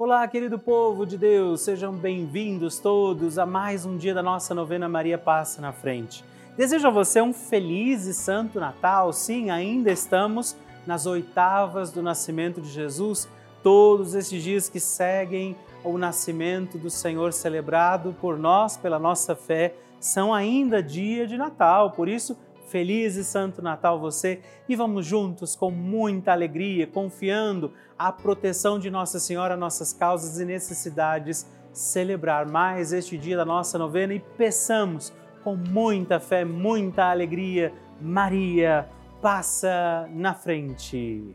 Olá, querido povo de Deus, sejam bem-vindos todos a mais um dia da nossa novena Maria Passa na Frente. Desejo a você um feliz e santo Natal. Sim, ainda estamos nas oitavas do nascimento de Jesus, todos esses dias que seguem o nascimento do Senhor celebrado por nós, pela nossa fé, são ainda dia de Natal. Por isso, Feliz e Santo Natal você e vamos juntos com muita alegria, confiando a proteção de Nossa Senhora, nossas causas e necessidades, celebrar mais este dia da nossa novena e peçamos com muita fé, muita alegria, Maria, passa na frente.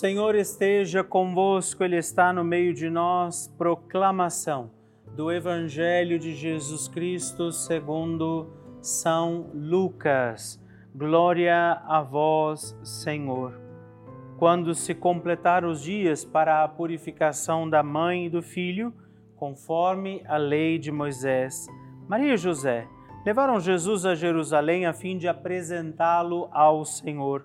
Senhor esteja convosco, Ele está no meio de nós. Proclamação do Evangelho de Jesus Cristo segundo São Lucas. Glória a vós, Senhor. Quando se completaram os dias para a purificação da mãe e do filho, conforme a lei de Moisés, Maria e José levaram Jesus a Jerusalém a fim de apresentá-lo ao Senhor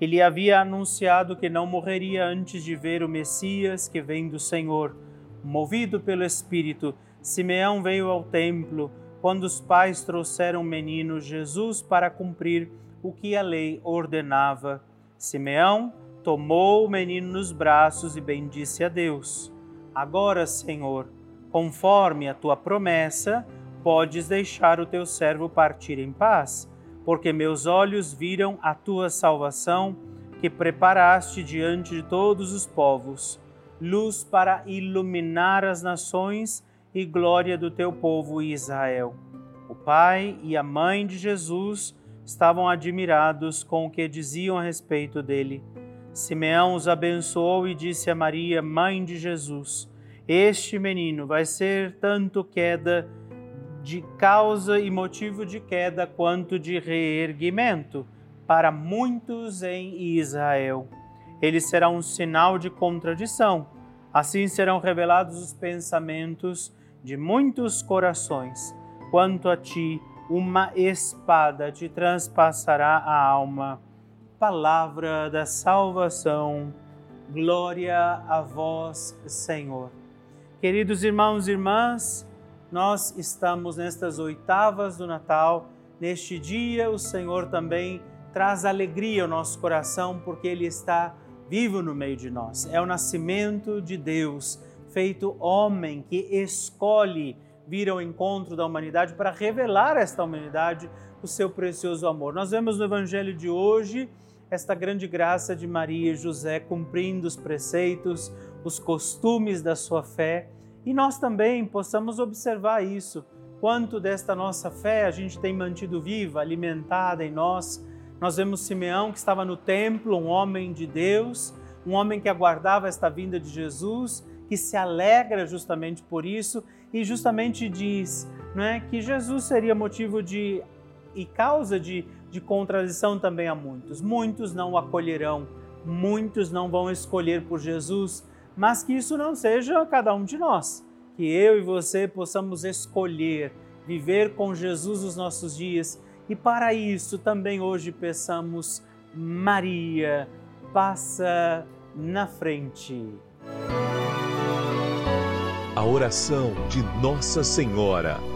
ele havia anunciado que não morreria antes de ver o Messias que vem do Senhor. Movido pelo Espírito, Simeão veio ao templo quando os pais trouxeram o menino Jesus para cumprir o que a lei ordenava. Simeão tomou o menino nos braços e bendisse a Deus. Agora, Senhor, conforme a tua promessa, podes deixar o teu servo partir em paz porque meus olhos viram a tua salvação, que preparaste diante de todos os povos, luz para iluminar as nações e glória do teu povo Israel. O pai e a mãe de Jesus estavam admirados com o que diziam a respeito dele. Simeão os abençoou e disse a Maria, mãe de Jesus: Este menino vai ser tanto queda de causa e motivo de queda quanto de reerguimento para muitos em Israel. Ele será um sinal de contradição. Assim serão revelados os pensamentos de muitos corações. Quanto a ti, uma espada te transpassará a alma. Palavra da salvação. Glória a vós, Senhor. Queridos irmãos e irmãs, nós estamos nestas oitavas do Natal. Neste dia, o Senhor também traz alegria ao nosso coração, porque Ele está vivo no meio de nós. É o nascimento de Deus, feito homem, que escolhe vir ao encontro da humanidade para revelar a esta humanidade o seu precioso amor. Nós vemos no Evangelho de hoje esta grande graça de Maria e José cumprindo os preceitos, os costumes da sua fé e nós também possamos observar isso. Quanto desta nossa fé a gente tem mantido viva, alimentada em nós. Nós vemos Simeão que estava no templo, um homem de Deus, um homem que aguardava esta vinda de Jesus, que se alegra justamente por isso e justamente diz não é, que Jesus seria motivo de e causa de, de contradição também a muitos. Muitos não o acolherão, muitos não vão escolher por Jesus mas que isso não seja cada um de nós, que eu e você possamos escolher viver com Jesus os nossos dias e para isso também hoje peçamos Maria, passa na frente. A oração de Nossa Senhora.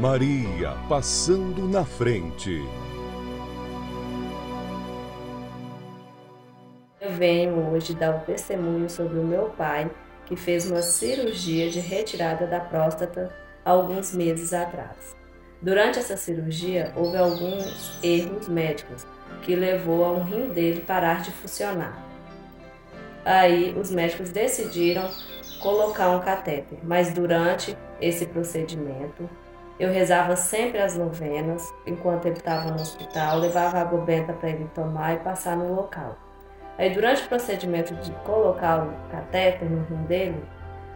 Maria passando na frente. venho hoje dar um testemunho sobre o meu pai, que fez uma cirurgia de retirada da próstata alguns meses atrás. Durante essa cirurgia, houve alguns erros médicos que levou a um rim dele parar de funcionar. Aí, os médicos decidiram colocar um catéter, mas durante esse procedimento, eu rezava sempre as novenas enquanto ele estava no hospital, levava água benta para ele tomar e passar no local. Aí, durante o procedimento de colocar o catéter no rim dele,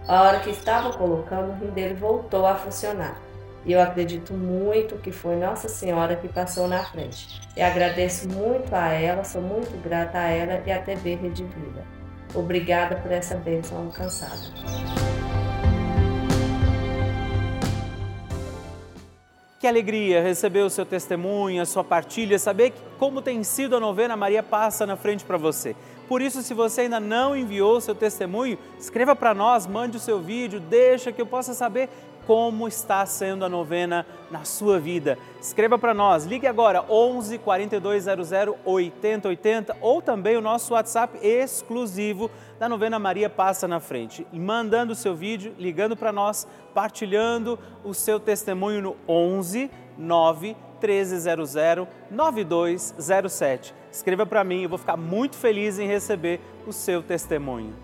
a hora que estava colocando, o rim dele voltou a funcionar. E eu acredito muito que foi Nossa Senhora que passou na frente. E agradeço muito a ela, sou muito grata a ela e à TV Rede Vida. Obrigada por essa bênção alcançada. Que alegria receber o seu testemunho, a sua partilha, saber como tem sido a novena Maria Passa na frente para você. Por isso, se você ainda não enviou o seu testemunho, escreva para nós, mande o seu vídeo, deixa que eu possa saber como está sendo a novena na sua vida. Escreva para nós, ligue agora 11 4200 8080 ou também o nosso WhatsApp exclusivo da novena Maria Passa na Frente. Mandando o seu vídeo, ligando para nós, partilhando o seu testemunho no 11 9 1300 9207. Escreva para mim, eu vou ficar muito feliz em receber o seu testemunho.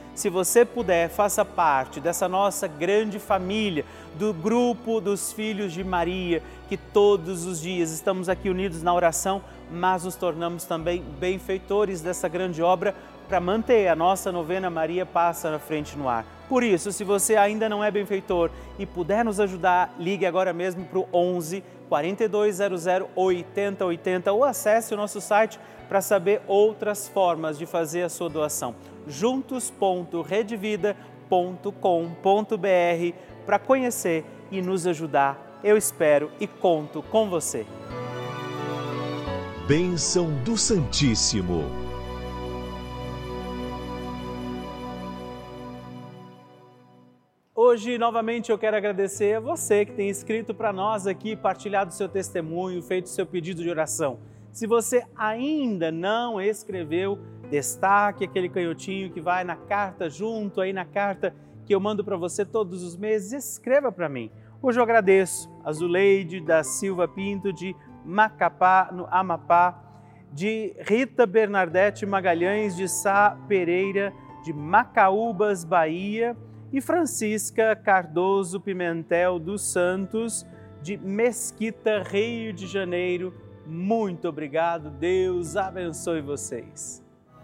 se você puder, faça parte dessa nossa grande família, do grupo dos filhos de Maria, que todos os dias estamos aqui unidos na oração, mas nos tornamos também benfeitores dessa grande obra para manter a nossa novena Maria Passa na Frente no Ar. Por isso, se você ainda não é benfeitor e puder nos ajudar, ligue agora mesmo para o 11 4200 8080 ou acesse o nosso site para saber outras formas de fazer a sua doação juntos.redvida.com.br para conhecer e nos ajudar. Eu espero e conto com você. Bênção do Santíssimo. Hoje, novamente, eu quero agradecer a você que tem escrito para nós aqui, partilhado seu testemunho, feito seu pedido de oração. Se você ainda não escreveu, destaque aquele canhotinho que vai na carta junto aí na carta que eu mando para você todos os meses, escreva para mim. Hoje eu agradeço a Zuleide da Silva Pinto de Macapá, no Amapá, de Rita Bernadette Magalhães de Sá Pereira, de Macaúbas, Bahia, e Francisca Cardoso Pimentel dos Santos, de Mesquita, Rio de Janeiro. Muito obrigado, Deus abençoe vocês.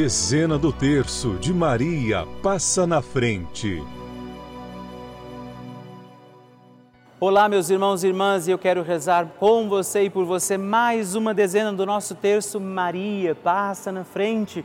Dezena do terço de Maria passa na frente. Olá, meus irmãos e irmãs, eu quero rezar com você e por você mais uma dezena do nosso terço Maria passa na frente